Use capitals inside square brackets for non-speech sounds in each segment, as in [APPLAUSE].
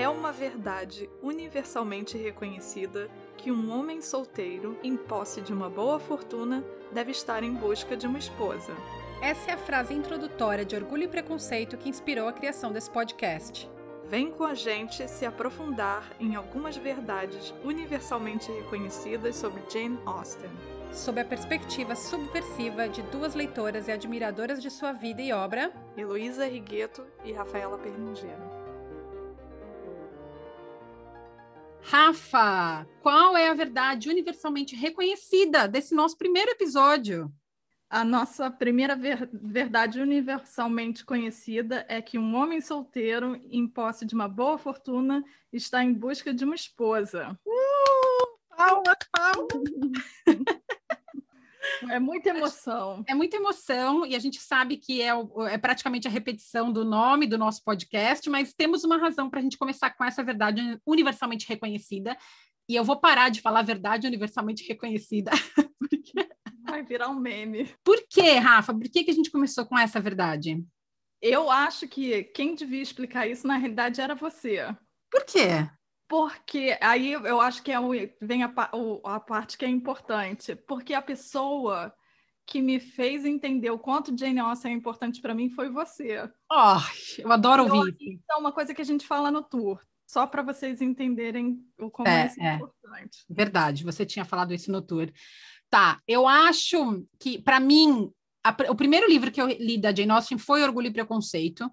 É uma verdade universalmente reconhecida que um homem solteiro, em posse de uma boa fortuna, deve estar em busca de uma esposa. Essa é a frase introdutória de Orgulho e Preconceito que inspirou a criação desse podcast. Vem com a gente se aprofundar em algumas verdades universalmente reconhecidas sobre Jane Austen. Sob a perspectiva subversiva de duas leitoras e admiradoras de sua vida e obra, Heloísa Rigueto e Rafaela Perlingeiro. Rafa, qual é a verdade universalmente reconhecida desse nosso primeiro episódio? A nossa primeira ver verdade universalmente conhecida é que um homem solteiro, em posse de uma boa fortuna, está em busca de uma esposa. Uh, palmas, palmas! É muita emoção. É muita emoção, e a gente sabe que é, é, praticamente a repetição do nome do nosso podcast, mas temos uma razão para a gente começar com essa verdade universalmente reconhecida. E eu vou parar de falar verdade universalmente reconhecida. [LAUGHS] Porque... Vai virar um meme. Por quê, Rafa? Por que, que a gente começou com essa verdade? Eu acho que quem devia explicar isso, na realidade, era você. Por quê? Porque aí eu acho que é o, vem a, a parte que é importante. Porque a pessoa que me fez entender o quanto Jane Austen é importante para mim foi você. Oh, eu adoro ouvir. Então, uma coisa que a gente fala no tour, só para vocês entenderem o como é, é, é importante. Verdade, você tinha falado isso no tour. Tá, eu acho que, para mim, a, o primeiro livro que eu li da Jane Austen foi Orgulho e Preconceito.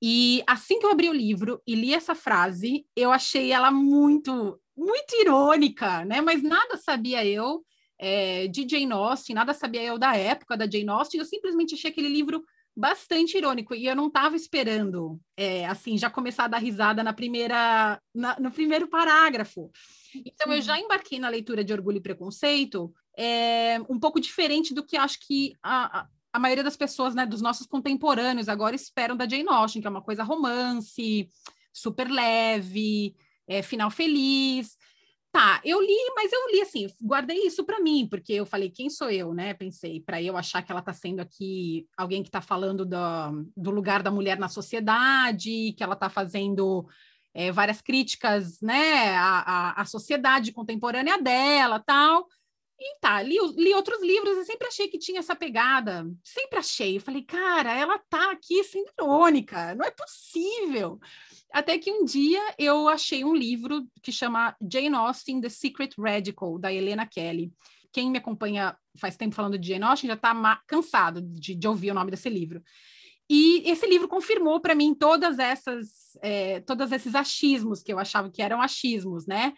E assim que eu abri o livro e li essa frase, eu achei ela muito, muito irônica, né? Mas nada sabia eu é, de Jane Austen, nada sabia eu da época da Jane Austen, eu simplesmente achei aquele livro bastante irônico e eu não estava esperando, é, assim, já começar a dar risada na primeira, na, no primeiro parágrafo. Então, eu já embarquei na leitura de Orgulho e Preconceito é, um pouco diferente do que acho que a, a maioria das pessoas, né, dos nossos contemporâneos agora esperam da Jane Austen, que é uma coisa romance, super leve, é, final feliz. Tá, eu li, mas eu li assim, guardei isso para mim, porque eu falei, quem sou eu, né? Pensei, para eu achar que ela está sendo aqui alguém que está falando do, do lugar da mulher na sociedade, que ela está fazendo é, várias críticas, né, à, à, à sociedade contemporânea dela, tal. E tá, li, li outros livros e sempre achei que tinha essa pegada. Sempre achei. Eu falei, cara, ela tá aqui sendo irônica, não é possível. Até que um dia eu achei um livro que chama Jane Austen, The Secret Radical, da Helena Kelly. Quem me acompanha faz tempo falando de Jane Austen já está cansado de, de ouvir o nome desse livro. E esse livro confirmou para mim todas essas, é, todos esses achismos que eu achava que eram achismos, né?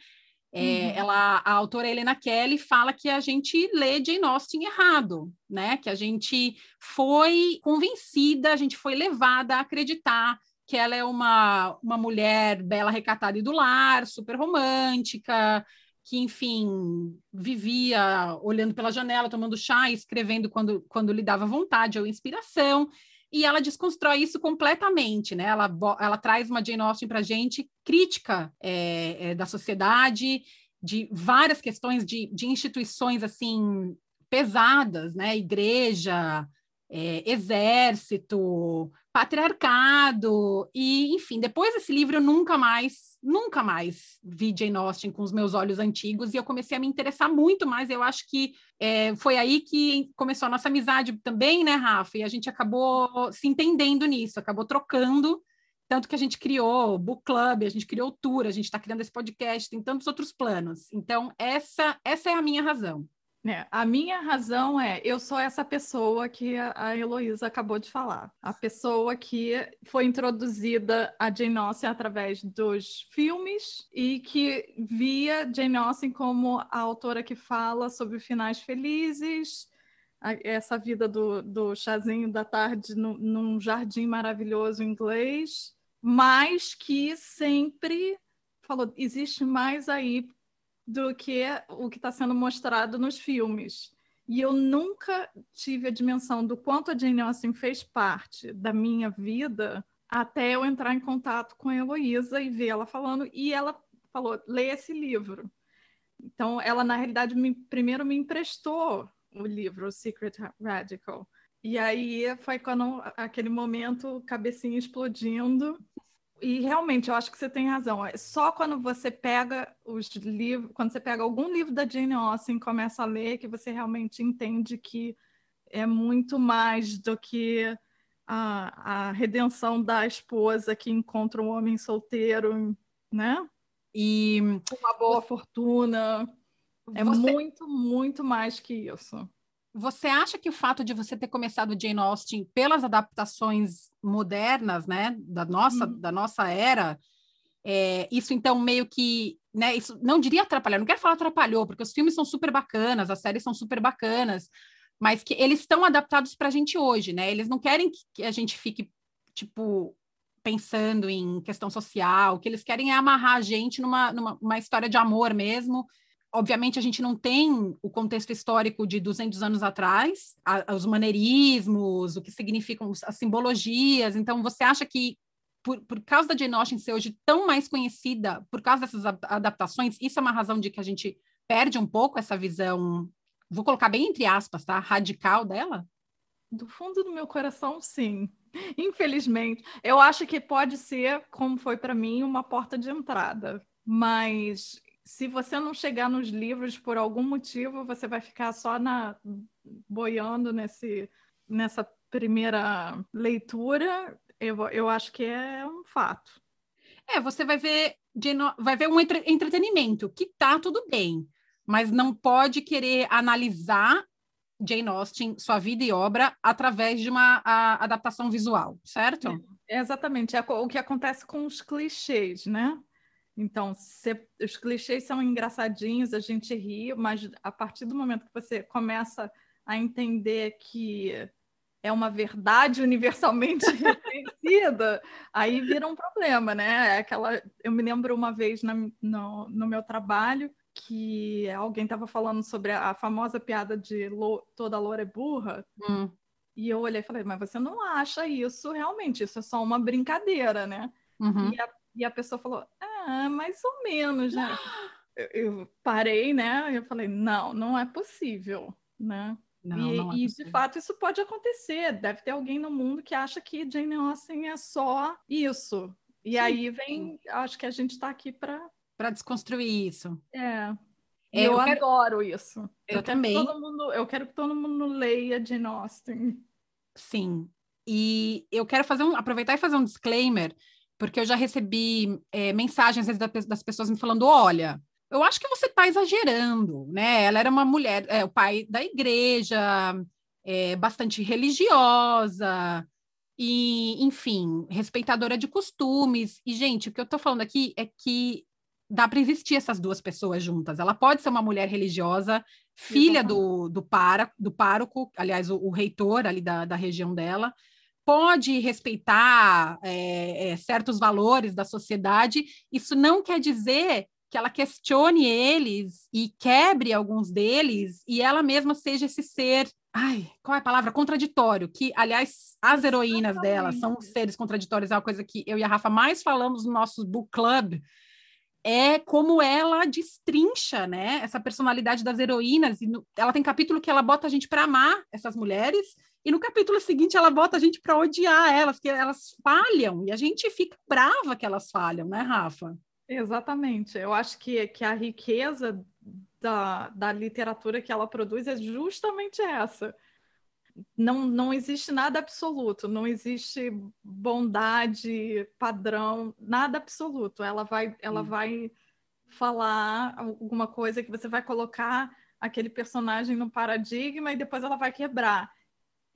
É, uhum. ela, a autora Helena Kelly fala que a gente lê Jane Austen errado, né? Que a gente foi convencida, a gente foi levada a acreditar que ela é uma, uma mulher bela, recatada e do lar, super romântica, que, enfim, vivia olhando pela janela, tomando chá e escrevendo quando, quando lhe dava vontade ou inspiração e ela desconstrói isso completamente, né? Ela, ela traz uma Jane Austen para gente crítica é, é, da sociedade, de várias questões de, de instituições assim pesadas, né? Igreja, é, exército, patriarcado, e enfim, depois desse livro eu nunca mais, nunca mais vi Jane Austen com os meus olhos antigos, e eu comecei a me interessar muito mais, eu acho que é, foi aí que começou a nossa amizade também, né, Rafa, e a gente acabou se entendendo nisso, acabou trocando, tanto que a gente criou book club, a gente criou tour, a gente está criando esse podcast, tem tantos outros planos, então essa, essa é a minha razão. É, a minha razão é, eu sou essa pessoa que a Heloísa acabou de falar. A pessoa que foi introduzida a Jane Austen através dos filmes e que via Jane Austen como a autora que fala sobre finais felizes, essa vida do, do chazinho da tarde no, num jardim maravilhoso inglês, mas que sempre falou, existe mais aí do que o que está sendo mostrado nos filmes. E eu nunca tive a dimensão do quanto a Jane Austen fez parte da minha vida até eu entrar em contato com a Heloísa e ver ela falando. E ela falou: lê esse livro. Então, ela, na realidade, me, primeiro me emprestou o livro, o Secret Radical. E aí foi quando aquele momento, cabecinha explodindo. E realmente, eu acho que você tem razão. É só quando você pega os livros, quando você pega algum livro da Jane Austen e começa a ler, que você realmente entende que é muito mais do que a, a redenção da esposa que encontra um homem solteiro, né? E uma boa fortuna. É você... muito, muito mais que isso. Você acha que o fato de você ter começado Jane Austen pelas adaptações modernas, né, da nossa, uhum. da nossa era, é, isso então meio que, né, isso não diria atrapalhar, não quero falar atrapalhou, porque os filmes são super bacanas, as séries são super bacanas, mas que eles estão adaptados para a gente hoje, né? Eles não querem que a gente fique, tipo, pensando em questão social, o que eles querem é amarrar a gente numa, numa história de amor mesmo. Obviamente, a gente não tem o contexto histórico de 200 anos atrás, a, os maneirismos, o que significam as simbologias. Então, você acha que, por, por causa da Jane ser hoje tão mais conhecida, por causa dessas adaptações, isso é uma razão de que a gente perde um pouco essa visão vou colocar bem entre aspas, tá? Radical dela? Do fundo do meu coração, sim. Infelizmente. Eu acho que pode ser, como foi para mim, uma porta de entrada. Mas se você não chegar nos livros por algum motivo, você vai ficar só na boiando nesse, nessa primeira leitura. Eu, eu acho que é um fato. É, você vai ver, vai ver um entre, entretenimento, que tá tudo bem mas não pode querer analisar Jane Austen, sua vida e obra, através de uma a, adaptação visual, certo? É, exatamente. É o que acontece com os clichês, né? Então, se, os clichês são engraçadinhos, a gente ri, mas a partir do momento que você começa a entender que é uma verdade [LAUGHS] universalmente reconhecida, aí vira um problema, né? É aquela, eu me lembro uma vez na, no, no meu trabalho que alguém estava falando sobre a, famosa piada de lo, toda loura é burra. Hum. E eu olhei e falei, mas você não acha isso realmente? Isso é só uma brincadeira, né? Uhum. E, a, e, a, pessoa falou, ah, mais ou menos, né? [GASPS] eu, eu, parei, né? Eu falei, não, não é possível, né? Não, e, não é e de fato isso pode acontecer. Deve ter alguém no mundo que acha que Jane Austen é só isso. E Sim. aí vem, acho que a gente está aqui para para desconstruir isso. É. é eu, eu quero... adoro isso. Eu, eu também. Mundo, eu quero que todo mundo leia Jane Austen. Sim. E eu quero fazer um, aproveitar e fazer um disclaimer, porque eu já recebi é, mensagens das pessoas me falando: olha, eu acho que você está exagerando, né? Ela era uma mulher, é, o pai da igreja, é, bastante religiosa, e, enfim, respeitadora de costumes. E, gente, o que eu estou falando aqui é que dá para existir essas duas pessoas juntas. Ela pode ser uma mulher religiosa, filha do, do, para, do pároco, aliás, o, o reitor ali da, da região dela, pode respeitar é, é, certos valores da sociedade. Isso não quer dizer que ela questione eles e quebre alguns deles e ela mesma seja esse ser. Ai, qual é a palavra? Contraditório. Que, aliás, as heroínas dela são seres contraditórios. É uma coisa que eu e a Rafa mais falamos no nosso book club é como ela destrincha, né, essa personalidade das heroínas. E no, ela tem capítulo que ela bota a gente para amar essas mulheres, e no capítulo seguinte ela bota a gente para odiar elas, porque elas falham, e a gente fica brava que elas falham, né, Rafa? Exatamente. Eu acho que, que a riqueza da, da literatura que ela produz é justamente essa não, não existe nada absoluto, não existe bondade, padrão, nada absoluto. Ela vai, ela vai falar alguma coisa que você vai colocar aquele personagem no paradigma e depois ela vai quebrar.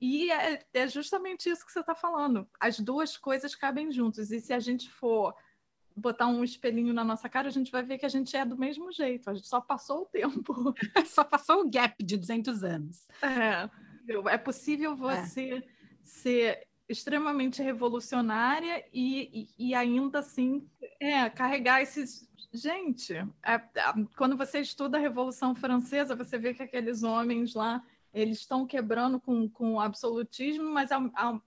E é, é justamente isso que você está falando. As duas coisas cabem juntas. E se a gente for botar um espelhinho na nossa cara, a gente vai ver que a gente é do mesmo jeito. A gente só passou o tempo. [LAUGHS] só passou o gap de 200 anos. É possível. É possível você é. ser extremamente revolucionária e, e, e, ainda assim é, carregar esses. Gente, é, é, quando você estuda a Revolução Francesa, você vê que aqueles homens lá eles estão quebrando com, com o absolutismo, mas ao, ao,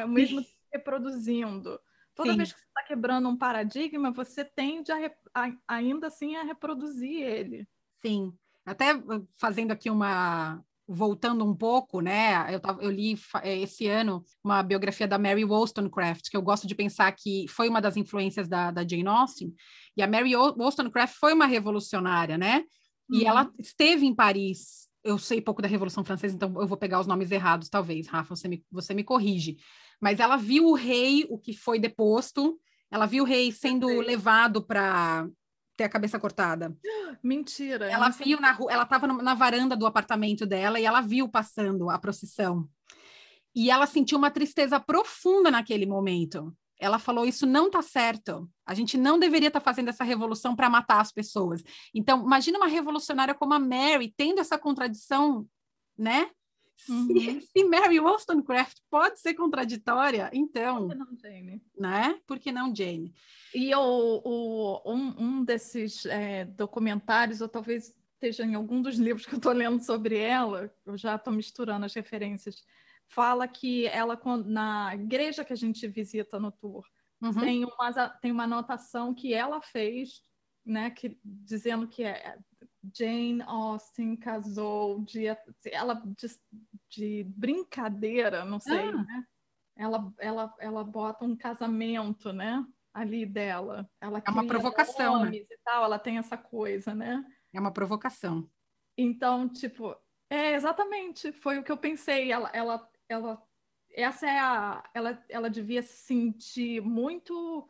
ao mesmo tempo reproduzindo. Toda Sim. vez que você está quebrando um paradigma, você tende a, a- ainda assim a reproduzir ele. Sim, até uh, fazendo aqui uma. Voltando um pouco, né? Eu, eu li eh, esse ano uma biografia da Mary Wollstonecraft, que eu gosto de pensar que foi uma das influências da, da Jane Austen. E a Mary Wo- Wollstonecraft foi uma revolucionária, né? E Uhum. ela esteve em Paris. Eu sei pouco da Revolução Francesa, então eu vou pegar os nomes errados, talvez, Rafa, você me, você me corrige. Mas ela viu o rei, o que foi deposto, ela viu o rei sendo levado para ter a cabeça cortada. Mentira. Ela viu na rua, ela estava na varanda do apartamento dela e ela viu passando a procissão. E ela sentiu uma tristeza profunda naquele momento. Ela falou: Isso não está certo. A gente não deveria estar fazendo essa revolução para matar as pessoas. Então, imagina uma revolucionária como a Mary tendo essa contradição, né? Se, Uhum. [LAUGHS] se Mary Wollstonecraft pode ser contraditória, então, Por que não, Jane? né? Por que não Jane? E o, o- um, um desses é, documentários, ou talvez esteja em algum dos livros que eu estou lendo sobre ela, eu já estou misturando as referências, fala que ela, na igreja que a gente visita no tour, Uhum. tem, uma, tem uma anotação que ela fez, né, que, dizendo que é, Jane Austen casou de, ela, de, de brincadeira, não sei, Ah. né? Ela, ela, ela bota um casamento, né? Ali dela. Ela É uma provocação, né? e tal, ela tem essa coisa, né? É uma provocação. Então, tipo, é exatamente, foi o que eu pensei. Ela, ela, ela, essa é a, ela, ela devia se sentir muito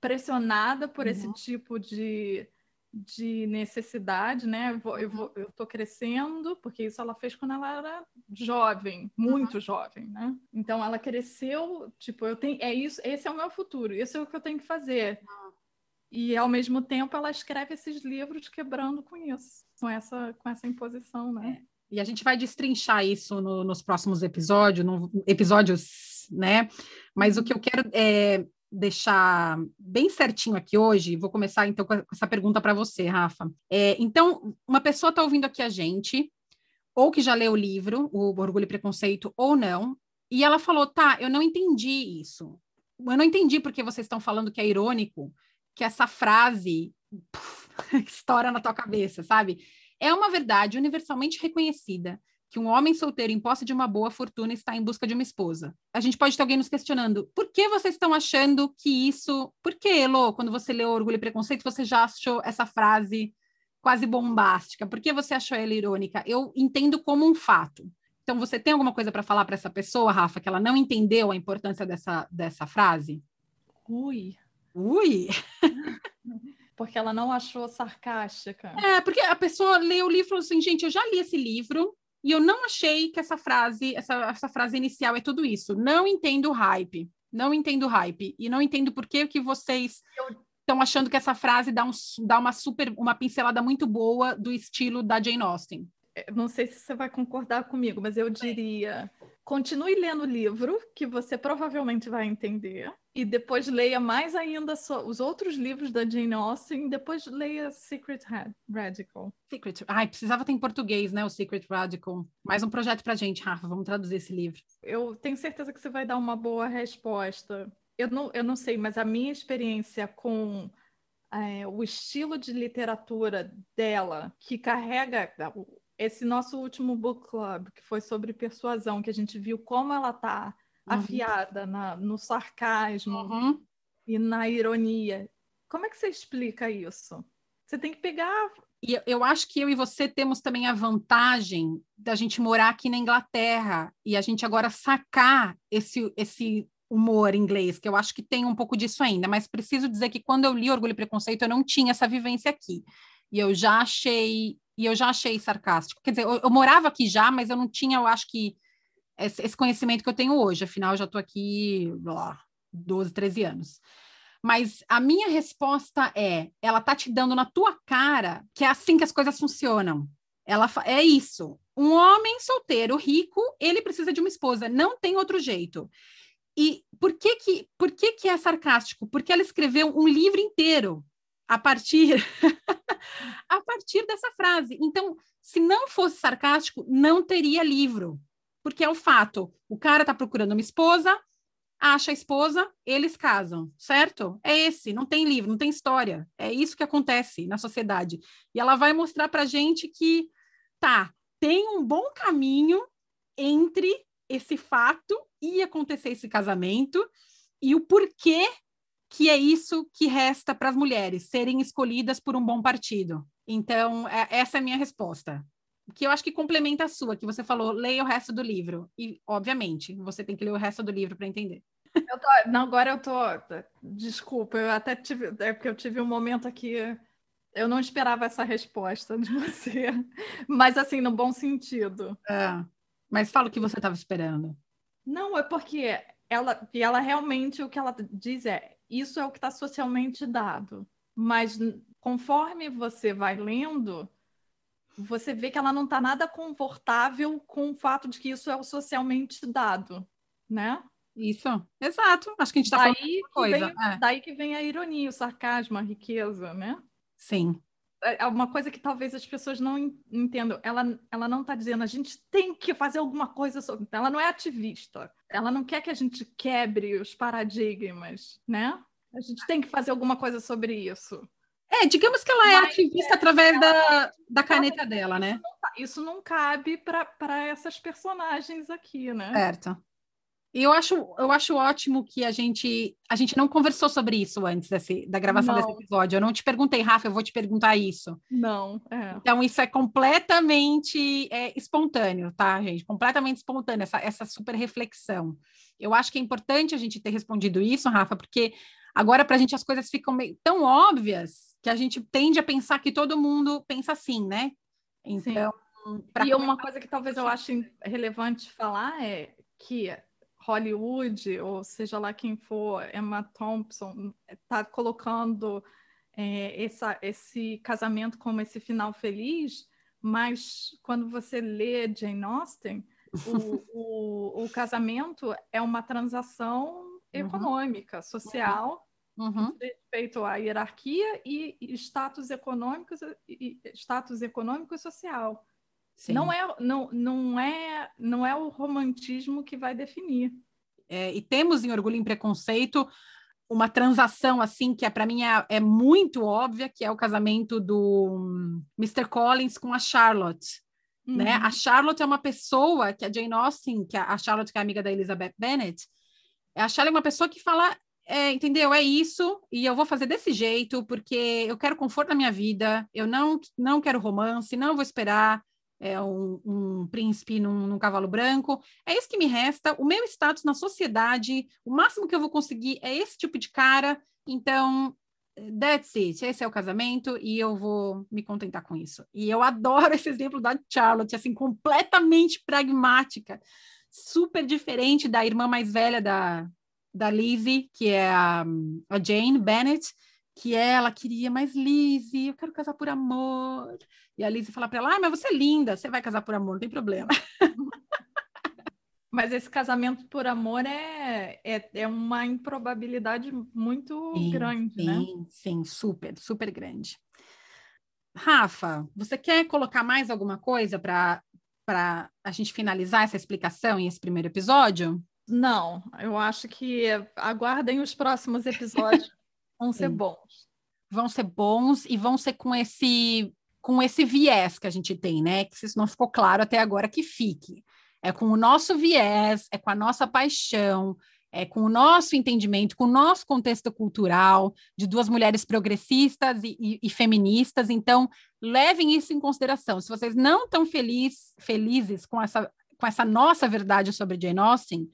pressionada por esse Uhum. tipo de, de necessidade, né? Eu, vou, eu, vou, eu tô crescendo, porque isso ela fez quando ela era jovem, muito jovem, né? Então ela cresceu, tipo, eu tenho, é isso, esse é o meu futuro, isso é o que eu tenho que fazer. E ao mesmo tempo ela escreve esses livros quebrando com isso, com essa, com essa imposição, né? E a gente vai destrinchar isso no- nos próximos episódios, no, episódios, né? Mas o que eu quero é deixar bem certinho aqui hoje, vou começar então com essa pergunta para você, Rafa. É, então, uma pessoa está ouvindo aqui a gente, ou que já leu o livro, o Orgulho e Preconceito, ou não, e ela falou: tá, eu não entendi isso. Eu não entendi porque vocês estão falando que é irônico, que essa frase puf, [LAUGHS] estoura na tua cabeça, sabe? É uma verdade universalmente reconhecida que um homem solteiro em posse de uma boa fortuna está em busca de uma esposa. A gente pode ter alguém nos questionando: por que vocês estão achando que isso. Por que, Elo, quando você leu Orgulho e Preconceito, você já achou essa frase quase bombástica? Por que você achou ela irônica? Eu entendo como um fato. Então, você tem alguma coisa para falar para essa pessoa, Rafa, que ela não entendeu a importância dessa, dessa frase? Ui, Ui! [LAUGHS] porque ela não achou sarcástica. É, porque a pessoa leu o livro e falou assim, gente, eu já li esse livro e eu não achei que essa frase, essa, essa frase inicial é tudo isso. Não entendo o hype. Não entendo o hype. E não entendo por que, que vocês estão achando que essa frase dá, um, dá uma super, uma pincelada muito boa do estilo da Jane Austen. Eu Não sei se você vai concordar comigo, mas eu diria: continue lendo o livro, que você provavelmente vai entender, e depois leia mais ainda só os outros livros da Jane Austen, e depois leia Secret Ra- Radical. Secret. Ai, precisava ter em português, né? O Secret Radical. Mais um projeto pra gente, Rafa. Vamos traduzir esse livro. Eu tenho certeza que você vai dar uma boa resposta. Eu não, eu não sei, mas a minha experiência com é, o estilo de literatura dela, que carrega esse nosso último book club, que foi sobre persuasão, que a gente viu como ela tá afiada na- no sarcasmo Uhum. e na ironia. Como é que você explica isso? Você tem que pegar. E eu- eu acho que eu e você temos também a vantagem da gente morar aqui na Inglaterra e a gente agora sacar esse, esse humor inglês, que eu acho que tem um pouco disso ainda, mas preciso dizer que quando eu li Orgulho e Preconceito, eu não tinha essa vivência aqui. E eu já achei, e eu já achei sarcástico. Quer dizer, eu, eu morava aqui já, mas eu não tinha, eu acho que esse, conhecimento que eu tenho hoje, afinal, eu já estou aqui lá, 12, 13 anos. Mas a minha resposta é: ela tá te dando na tua cara que é assim que as coisas funcionam. Ela é isso. Um homem solteiro, rico, ele precisa de uma esposa, não tem outro jeito. E por que que, por que que é sarcástico? Porque ela escreveu um livro inteiro a partir [LAUGHS] a partir dessa frase. Então, se não fosse sarcástico, não teria livro. Porque é o fato, o cara tá procurando uma esposa, acha a esposa, eles casam, certo? É esse, não tem livro, não tem história. É isso que acontece na sociedade. E ela vai mostrar pra gente que tá, tem um bom caminho entre esse fato e acontecer esse casamento e o porquê que é isso que resta para as mulheres serem escolhidas por um bom partido. Então, é, essa é a minha resposta. Que eu acho que complementa a sua, que você falou, leia o resto do livro. E, obviamente, você tem que ler o resto do livro para entender. Eu tô, não, agora eu tô. Desculpa, eu até tive. É porque eu tive um momento aqui. Eu não esperava essa resposta de você. [LAUGHS] Mas, assim, no bom sentido. É, mas fala o que você estava esperando. Não, é porque ela, e ela realmente o que ela diz é isso é o que está socialmente dado. Mas conforme você vai lendo, você vê que ela não está nada confortável com o fato de que isso é o socialmente dado, né? Isso, exato. Acho que a gente está falando de coisa. Vem, é. Daí que vem a ironia, o sarcasmo, a riqueza, né? Sim. É, é uma coisa que talvez as pessoas não entendam. Ela, ela não está dizendo a gente tem que fazer alguma coisa sobre. Ela não é ativista. Ela não quer que a gente quebre os paradigmas, né? A gente tem que fazer alguma coisa sobre isso. É, digamos que ela é Mas, ativista é, através da, da caneta dela, né? Isso não cabe para essas personagens aqui, né? Certo. E eu acho, eu acho ótimo que a gente a gente não conversou sobre isso antes desse, da gravação não. desse episódio. Eu não te perguntei, Rafa, eu vou te perguntar isso. Não. É. Então, isso é completamente é, espontâneo, tá, gente? Completamente espontâneo, essa, essa super reflexão. Eu acho que é importante a gente ter respondido isso, Rafa, porque agora para a gente as coisas ficam meio, tão óbvias que a gente tende a pensar que todo mundo pensa assim, né? Então. E uma coisa que talvez eu ache relevante falar é que Hollywood, ou seja lá quem for, Emma Thompson, está colocando é, essa, esse casamento como esse final feliz, mas quando você lê Jane Austen, o, o, o casamento é uma transação uhum. econômica, social, uhum. respeito à hierarquia e, status econômico e status econômico e social. Sim. Não é, não, não, é, não é o romantismo que vai definir. É, e temos em Orgulho e Preconceito uma transação assim que é, para mim é, é, muito óbvia, que é o casamento do Mr. Collins com a Charlotte. Uhum. Né? A Charlotte é uma pessoa que a Jane Austen, que a, a Charlotte que é amiga da Elizabeth Bennet, a Charlotte é uma pessoa que fala é, entendeu? É isso, e eu vou fazer desse jeito, porque eu quero conforto na minha vida, eu não, não quero romance, não vou esperar é, um, um príncipe num, num, cavalo branco. É isso que me resta. O meu status na sociedade, o máximo que eu vou conseguir é esse tipo de cara. Então, that's it. Esse é o casamento e eu vou me contentar com isso. E eu adoro [LAUGHS] esse exemplo da Charlotte, assim, completamente pragmática, super diferente da irmã mais velha da, da Lizzie, que é a, a Jane Bennett, que ela queria, mas Lizzie, eu quero casar por amor. E a Lizzie fala para ela, ah, mas você é linda, você vai casar por amor, não tem problema. [LAUGHS] Mas esse casamento por amor é, é, é uma improbabilidade muito sim, grande, sim, né? Sim, sim, super, super grande. Rafa, você quer colocar mais alguma coisa para a gente finalizar essa explicação e esse primeiro episódio? Não, eu acho que aguardem os próximos episódios, [LAUGHS] vão ser Sim. bons. Vão ser bons e vão ser com esse com esse viés que a gente tem, né? Que se isso não ficou claro até agora, que fique. É com o nosso viés, é com a nossa paixão, é com o nosso entendimento, com o nosso contexto cultural, de duas mulheres progressistas e, e, e feministas. Então, levem isso em consideração. Se vocês não estão feliz, felizes com essa, com essa nossa verdade sobre Jane Austen,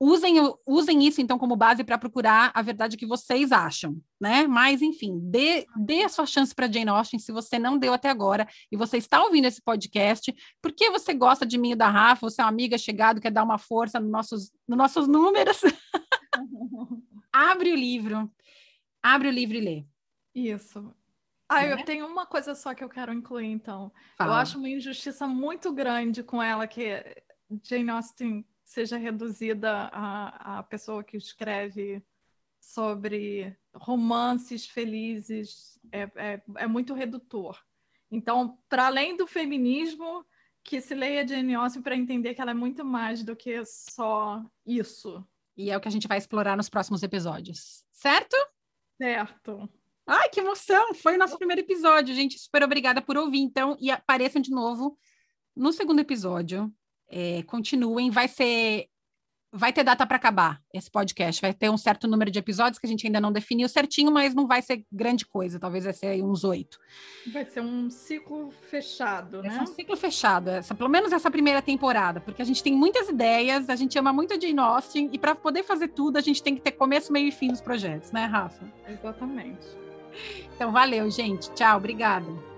usem, usem isso então como base para procurar a verdade que vocês acham, né? Mas enfim, dê, dê a sua chance para Jane Austen se você não deu até agora e você está ouvindo esse podcast, porque você gosta de mim e da Rafa, você é uma amiga chegada, quer dar uma força nos nossos, nos nossos números. [LAUGHS] abre o livro, abre o livro e lê. Isso. Ah, né? eu tenho uma coisa só que eu quero incluir, então. Fala. Eu acho uma injustiça muito grande com ela que Jane Austen seja reduzida a, a pessoa que escreve sobre romances felizes é, é, é muito redutor. Então, para além do feminismo, que se leia Jane Austen para entender que ela é muito mais do que só isso, E é o que a gente vai explorar nos próximos episódios. Certo? Certo. Ai, que emoção! Foi o nosso primeiro episódio, gente. Super obrigada por ouvir, então. E apareçam de novo no segundo episódio. É, continuem, vai ser vai ter data para acabar esse podcast. Vai ter um certo número de episódios que a gente ainda não definiu certinho, mas não vai ser grande coisa. Talvez vai ser uns oito. Vai ser um ciclo fechado, né? Um ciclo fechado, essa, pelo menos essa primeira temporada, porque a gente tem muitas ideias, a gente ama muito a Jane Austen e para poder fazer tudo a gente tem que ter começo, meio e fim dos projetos, né, Rafa? Exatamente. Então valeu, gente. Tchau, obrigada.